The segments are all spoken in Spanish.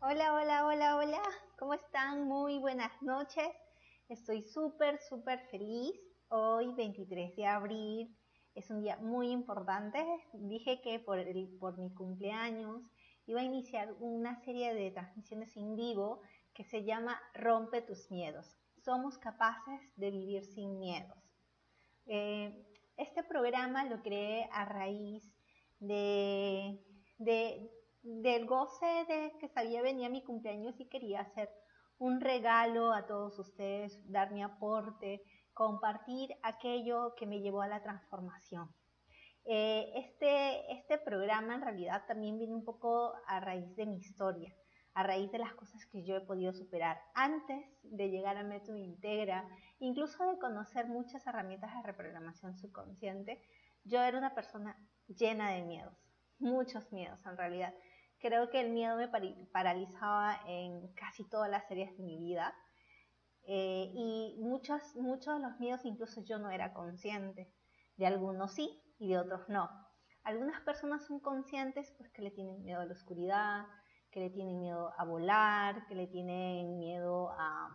Hola, hola, hola, hola. ¿Cómo están? Muy buenas noches. Estoy súper, súper feliz. Hoy, 23 de abril, es un día muy importante. Dije que por, por mi cumpleaños iba a iniciar una serie de transmisiones en vivo que se llama Rompe tus miedos. Somos capaces de vivir sin miedos. Eh, este programa lo creé a raíz de, de, del goce de que sabía venía mi cumpleaños y quería hacer un regalo a todos ustedes, dar mi aporte, compartir aquello que me llevó a la transformación. Eh, este, este programa en realidad también viene un poco a raíz de mi historia, a raíz de las cosas que yo he podido superar antes de llegar a Método Integra, incluso de conocer muchas herramientas de reprogramación subconsciente, yo era una persona llena de miedos, muchos miedos en realidad creo que el miedo me paralizaba en casi todas las áreas de mi vida. Eh, y muchos, muchos de los miedos incluso yo no era consciente. De algunos sí y de otros no. Algunas personas son conscientes pues que le tienen miedo a la oscuridad, que le tienen miedo a volar, que le tienen miedo a,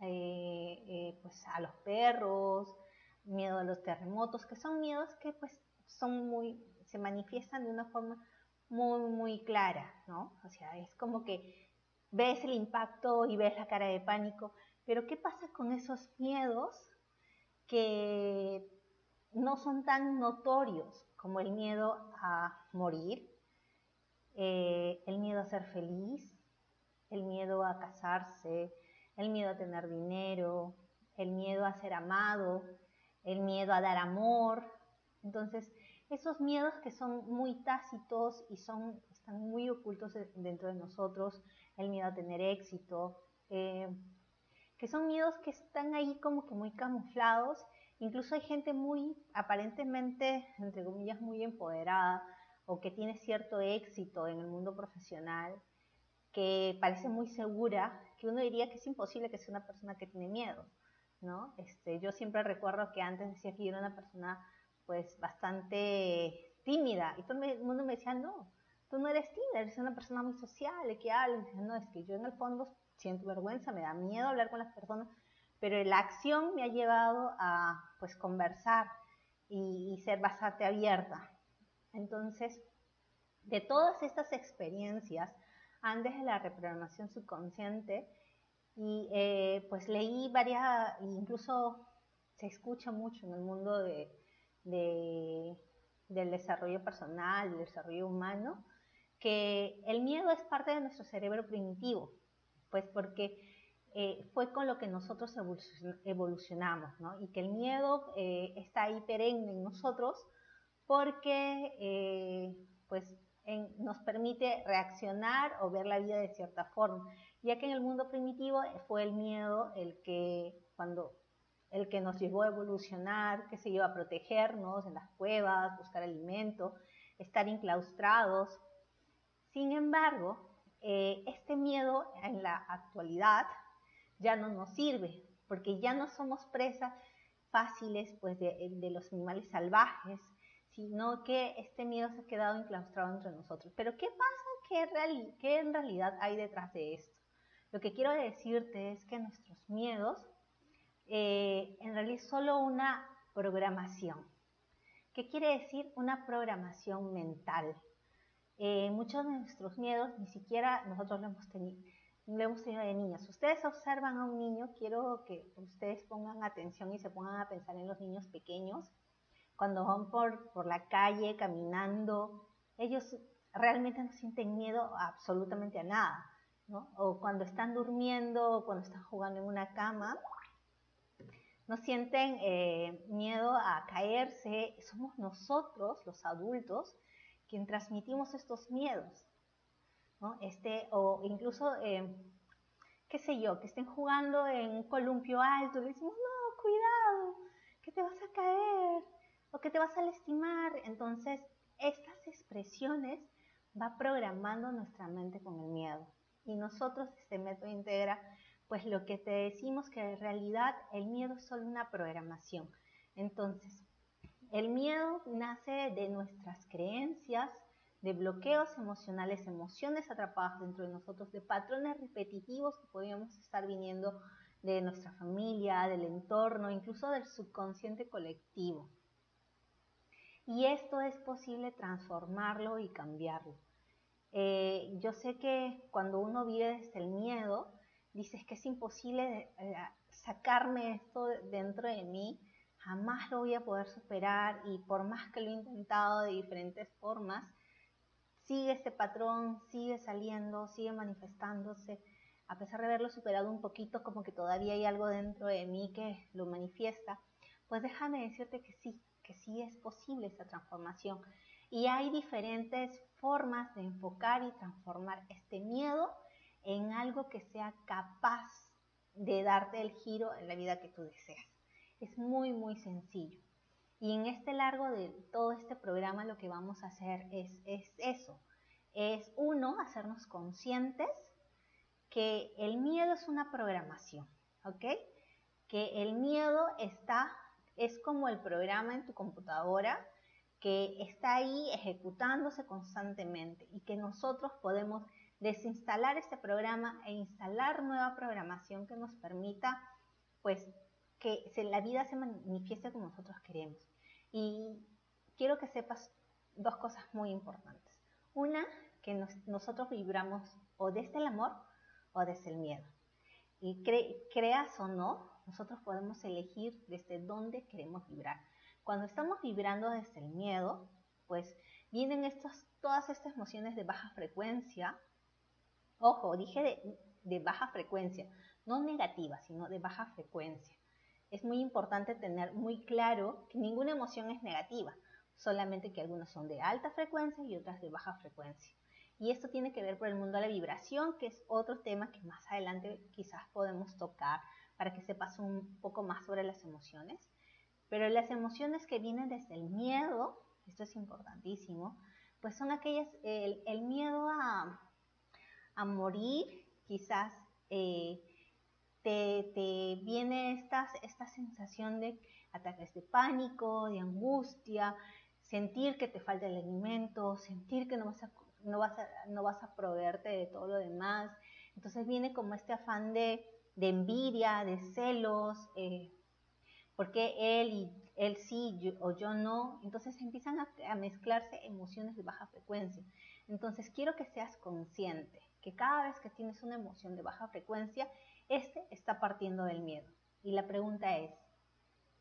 eh, eh, pues a los perros, miedo a los terremotos, que son miedos que pues son muy, se manifiestan de una forma muy, muy clara, ¿no? O sea, es como que ves el impacto y ves la cara de pánico, pero ¿qué pasa con esos miedos que no son tan notorios como el miedo a morir, eh, el miedo a ser feliz, el miedo a casarse, el miedo a tener dinero, el miedo a ser amado, el miedo a dar amor. Entonces, esos miedos que son muy tácitos y son, están muy ocultos dentro de nosotros, el miedo a tener éxito, eh, que son miedos que están ahí como que muy camuflados, incluso hay gente muy aparentemente, entre comillas, muy empoderada o que tiene cierto éxito en el mundo profesional, que parece muy segura, que uno diría que es imposible que sea una persona que tiene miedo, ¿no? Este, yo siempre recuerdo que antes decía que yo era una persona pues bastante tímida. Y todo el mundo me decía, no, tú no eres tímida, eres una persona muy social, que habla. No, es que yo en el fondo siento vergüenza, me da miedo hablar con las personas, pero la acción me ha llevado a pues conversar y, ser bastante abierta. Entonces, de todas estas experiencias, antes de la reprogramación subconsciente, y eh, pues leí varias, incluso se escucha mucho en el mundo de, de, del desarrollo personal, del desarrollo humano, que el miedo es parte de nuestro cerebro primitivo, pues porque eh, fue con lo que nosotros evolucionamos, ¿no? Y que el miedo eh, está ahí perenne en nosotros porque eh, pues nos permite reaccionar o ver la vida de cierta forma, ya que en el mundo primitivo fue el miedo el que cuando el que nos llevó a evolucionar, que se iba a protegernos en las cuevas, buscar alimento, estar enclaustrados. Sin embargo, eh, este miedo en la actualidad ya no nos sirve, porque ya no somos presas fáciles pues, de, los animales salvajes, sino que este miedo se ha quedado enclaustrado entre nosotros. Pero ¿qué pasa? ¿Qué, ¿Qué en realidad hay detrás de esto? Lo que quiero decirte es que nuestros miedos eh, en realidad solo una programación. ¿Qué quiere decir una programación mental? Eh, muchos de nuestros miedos ni siquiera nosotros lo hemos, tenido, hemos tenido de niños. Ustedes observan a un niño, quiero que ustedes pongan atención y se pongan a pensar en los niños pequeños. Cuando van por, por la calle caminando, ellos realmente no sienten miedo absolutamente a nada. ¿no? O cuando están durmiendo, o cuando están jugando en una cama, no sienten eh, miedo a caerse, somos nosotros, los adultos, quien transmitimos estos miedos. Este, o incluso, eh, qué sé yo, que estén jugando en un columpio alto, le decimos, no, cuidado, que te vas a caer, o que te vas a lastimar. Entonces, estas expresiones va programando nuestra mente con el miedo. Y nosotros, este método integra, pues lo que te decimos que en realidad el miedo es solo una programación. Entonces, el miedo nace de nuestras creencias, de bloqueos emocionales, emociones atrapadas dentro de nosotros, de patrones repetitivos que podríamos estar viniendo de nuestra familia, del entorno, incluso del subconsciente colectivo. Y esto es posible transformarlo y cambiarlo. Eh, yo sé que cuando uno vive desde el miedo, dices que es imposible eh, sacarme esto dentro de mí, jamás lo voy a poder superar y por más que lo he intentado de diferentes formas, sigue este patrón, sigue saliendo, sigue manifestándose. A pesar de haberlo superado un poquito, como que todavía hay algo dentro de mí que lo manifiesta, pues déjame decirte que sí, que sí es posible esa transformación. Y hay diferentes formas de enfocar y transformar este miedo en algo que sea capaz de darte el giro en la vida que tú deseas. Es muy, muy sencillo. Y en este largo de todo este programa lo que vamos a hacer es, es eso. Es uno, hacernos conscientes que el miedo es una programación, ¿ok? Que el miedo está, es como el programa en tu computadora que está ahí ejecutándose constantemente y que nosotros podemos desinstalar este programa e instalar nueva programación que nos permita pues que la vida se manifieste como nosotros queremos. Y quiero que sepas dos cosas muy importantes. Una, que nosotros vibramos o desde el amor o desde el miedo. Y creas o no, nosotros podemos elegir desde dónde queremos vibrar. Cuando estamos vibrando desde el miedo, pues vienen todas estas emociones de baja frecuencia. Ojo, dije de, baja frecuencia, no negativa, sino de baja frecuencia es muy importante tener muy claro que ninguna emoción es negativa, solamente que algunas son de alta frecuencia y otras de baja frecuencia. Y esto tiene que ver por el mundo de la vibración, que es otro tema que más adelante quizás podemos tocar para que sepas un poco más sobre las emociones. Pero las emociones que vienen desde el miedo, esto es importantísimo, pues son aquellas, el, miedo a, a morir, quizás eh, te, viene esta, esta sensación de ataques de pánico, de angustia, sentir que te falta el alimento, sentir que no vas a, no vas a, no vas a proveerte de todo lo demás. Entonces viene como este afán de, envidia, de celos, eh, porque él y él sí o yo no. Entonces empiezan a mezclarse emociones de baja frecuencia. Entonces quiero que seas consciente que cada vez que tienes una emoción de baja frecuencia, este está partiendo del miedo. Y la pregunta es,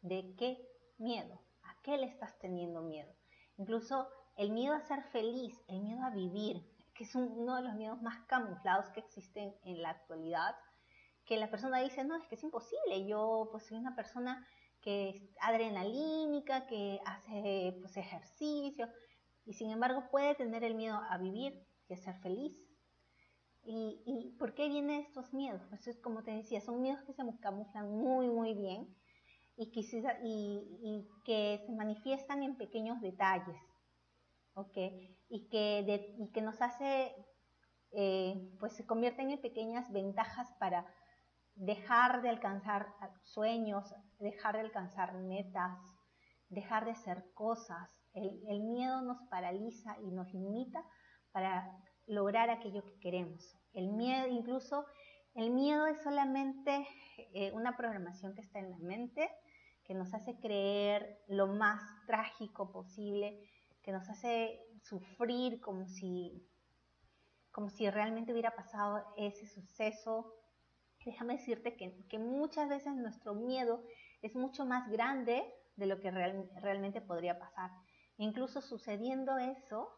¿de qué miedo? ¿A qué le estás teniendo miedo? Incluso el miedo a ser feliz, el miedo a vivir, que es uno de los miedos más camuflados que existen en la actualidad, que la persona dice, no, es que es imposible, yo pues soy una persona que es adrenalínica, que hace pues, ejercicio, y sin embargo puede tener el miedo a vivir y a ser feliz. ¿Y, por qué vienen estos miedos? Pues es como te decía, son miedos que se camuflan muy, muy bien y que, y, que se manifiestan en pequeños detalles, ¿ok? Y que, y que nos hace, eh, pues se convierten en pequeñas ventajas para dejar de alcanzar sueños, dejar de alcanzar metas, dejar de hacer cosas. El, el miedo nos paraliza y nos limita para lograr aquello que queremos. El miedo, incluso el miedo es solamente eh, una programación que está en la mente, que nos hace creer lo más trágico posible, que nos hace sufrir como si, como si realmente hubiera pasado ese suceso. Déjame decirte que, muchas veces nuestro miedo es mucho más grande de lo que realmente podría pasar. Incluso sucediendo eso,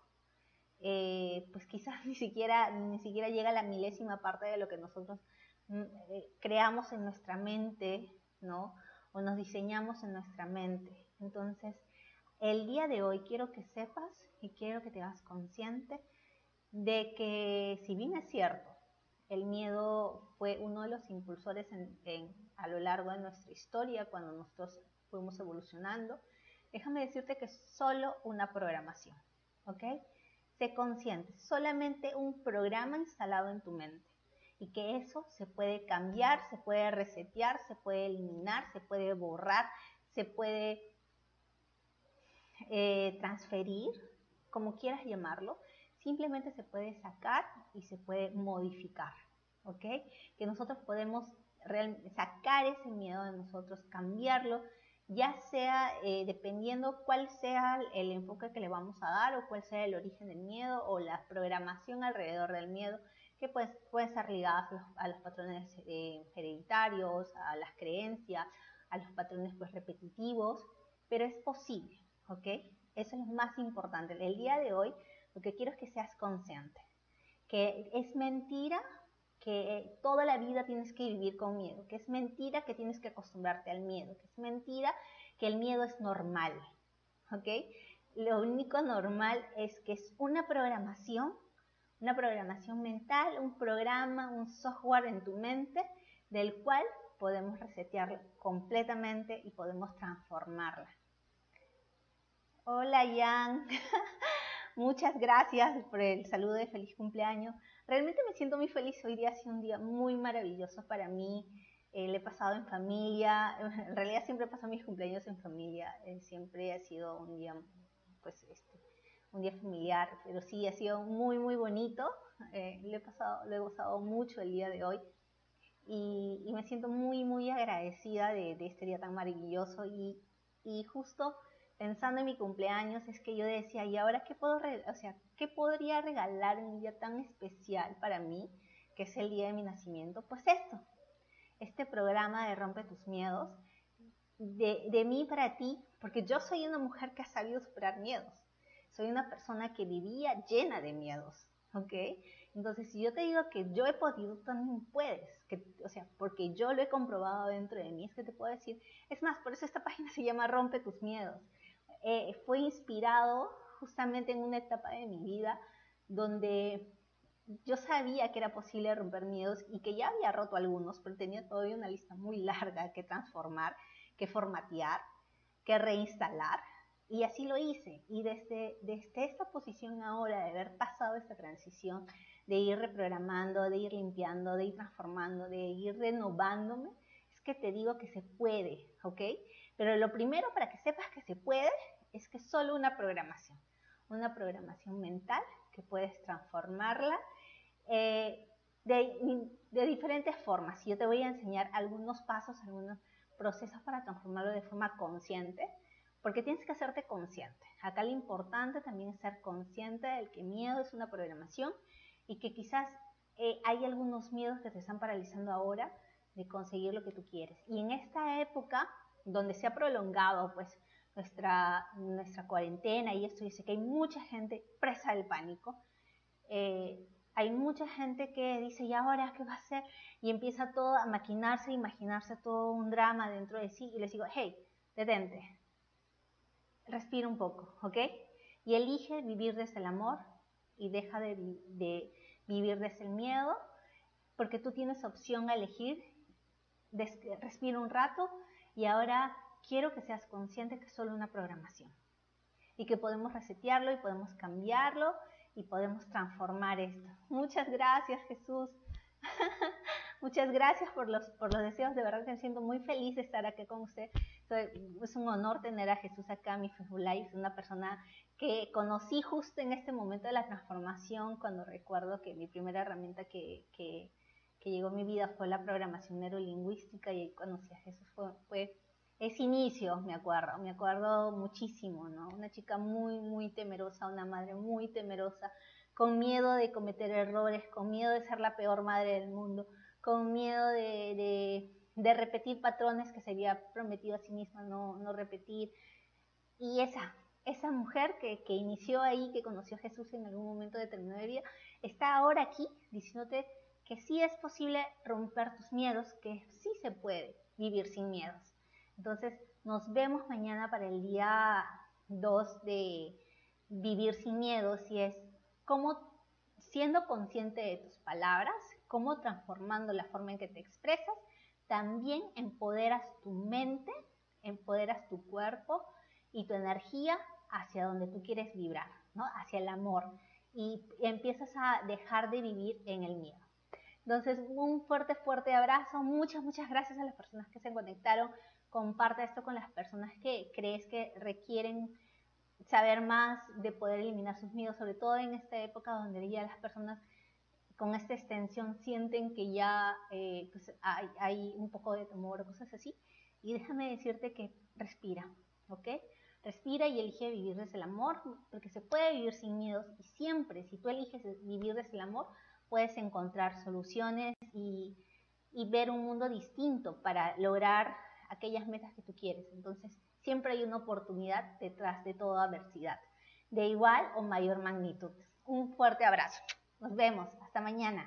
eh, pues ni siquiera, ni siquiera llega a la milésima parte de lo que nosotros mm, eh, creamos en nuestra mente, ¿no? O nos diseñamos en nuestra mente. Entonces, el día de hoy quiero que sepas y quiero que te hagas consciente de que si bien es cierto, el miedo fue uno de los impulsores a lo largo de nuestra historia cuando nosotros fuimos evolucionando, déjame decirte que es solo una programación, ¿ok? Consciente, solamente un programa instalado en tu mente y que eso se puede cambiar, se puede resetear, se puede eliminar, se puede borrar, se puede eh, transferir, como quieras llamarlo, simplemente se puede sacar y se puede modificar, ¿ok? Que nosotros podemos sacar ese miedo de nosotros, cambiarlo, ya sea eh, dependiendo cuál sea el enfoque que le vamos a dar o cuál sea el origen del miedo o la programación alrededor del miedo, que pues, puede ser ligada a los, patrones eh, hereditarios, a las creencias, a los patrones pues repetitivos, pero es posible, ¿ok? Eso es lo más importante. El día de hoy lo que quiero es que seas consciente, que es mentira que toda la vida tienes que vivir con miedo, que es mentira que tienes que acostumbrarte al miedo, que es mentira que el miedo es normal, ¿ok? Lo único normal es que es una programación, una programación mental, un programa, un software en tu mente del cual podemos resetearla completamente y podemos transformarla. Hola Jan, muchas gracias por el saludo de feliz cumpleaños. Realmente me siento muy feliz, hoy día ha sido un día muy maravilloso para mí. Eh, he pasado en familia, en realidad siempre paso mis cumpleaños en familia, eh, siempre ha sido un día, pues, este, un día familiar, pero sí ha sido muy, muy bonito. Eh, he pasado, lo he gozado mucho el día de hoy y, me siento muy, muy agradecida de, este día tan maravilloso y justo pensando en mi cumpleaños es que yo decía, ¿y ahora qué puedo, o sea, qué podría regalar un día tan especial para mí, que es el día de mi nacimiento? Pues esto, este programa de Rompe tus miedos, de, de mí para ti, porque yo soy una mujer que ha sabido superar miedos. Soy una persona que vivía llena de miedos, ¿ok? Entonces, si yo te digo que yo he podido, también puedes. Que, o sea, porque yo lo he comprobado dentro de mí, es que te puedo decir. Es más, por eso esta página se llama Rompe tus miedos. Eh, fue inspirado justamente en una etapa de mi vida donde yo sabía que era posible romper miedos y que ya había roto algunos, pero tenía todavía una lista muy larga que transformar, que formatear, que reinstalar. Y así lo hice. Y desde, desde esta posición ahora, de haber pasado esta transición, de ir reprogramando, de ir limpiando, de ir transformando, de ir renovándome, es que te digo que se puede, ¿ok? Pero lo primero para que sepas que se puede es que solo una programación, una programación mental que puedes transformarla eh, de, de, diferentes formas. Yo te voy a enseñar algunos pasos, algunos procesos para transformarlo de forma consciente, porque tienes que hacerte consciente. Acá lo importante también es ser consciente del que miedo es una programación y que quizás eh, hay algunos miedos que te están paralizando ahora de conseguir lo que tú quieres. Y en esta época donde se ha prolongado pues nuestra, nuestra cuarentena y esto dice que hay mucha gente presa del pánico. Eh, hay mucha gente que dice, ¿y ahora qué va a hacer? Y empieza todo a maquinarse, imaginarse todo un drama dentro de sí. Y les digo, hey, detente, respira un poco, ¿ok? Y elige vivir desde el amor y deja de, de vivir desde el miedo, porque tú tienes opción a elegir, respira un rato y ahora quiero que seas consciente que es solo una programación y que podemos resetearlo y podemos cambiarlo y podemos transformar esto. Muchas gracias Jesús. Muchas gracias por los, por los deseos. De verdad que me siento muy feliz de estar aquí con usted. es un honor tener a Jesús acá, mi Facebook Live. Es una persona que conocí justo en este momento de la transformación, cuando recuerdo que mi primera herramienta que, que, que llegó a mi vida fue la programación neurolingüística y conocí a Jesús. Fue ese inicio, me acuerdo, me acuerdo muchísimo, ¿no? Una chica muy, muy temerosa, una madre muy temerosa, con miedo de cometer errores, con miedo de ser la peor madre del mundo, con miedo de, de, repetir patrones que se había prometido a sí misma no, no repetir. Y esa, esa mujer que, que, inició ahí, que conoció a Jesús en algún momento determinado de vida, está ahora aquí diciéndote que sí es posible romper tus miedos, que sí se puede vivir sin miedos. Entonces, nos vemos mañana para el día 2 de vivir sin miedo, si es cómo, siendo consciente de tus palabras, cómo transformando la forma en que te expresas, también empoderas tu mente, empoderas tu cuerpo y tu energía hacia donde tú quieres vibrar, ¿no? hacia el amor, y empiezas a dejar de vivir en el miedo. Entonces, un fuerte, fuerte abrazo. Muchas, muchas gracias a las personas que se conectaron comparte esto con las personas que crees que requieren saber más, de poder eliminar sus miedos, sobre todo en esta época donde ya las personas con esta extensión sienten que ya eh, pues, hay, hay, un poco de temor o cosas así. Y déjame decirte que respira, ¿ok? Respira y elige vivir desde el amor, porque se puede vivir sin miedos y siempre, si tú eliges vivir desde el amor, puedes encontrar soluciones y, y ver un mundo distinto para lograr aquellas metas que tú quieres. Entonces, siempre hay una oportunidad detrás de toda adversidad, de igual o mayor magnitud. Un fuerte abrazo. Nos vemos. Hasta mañana.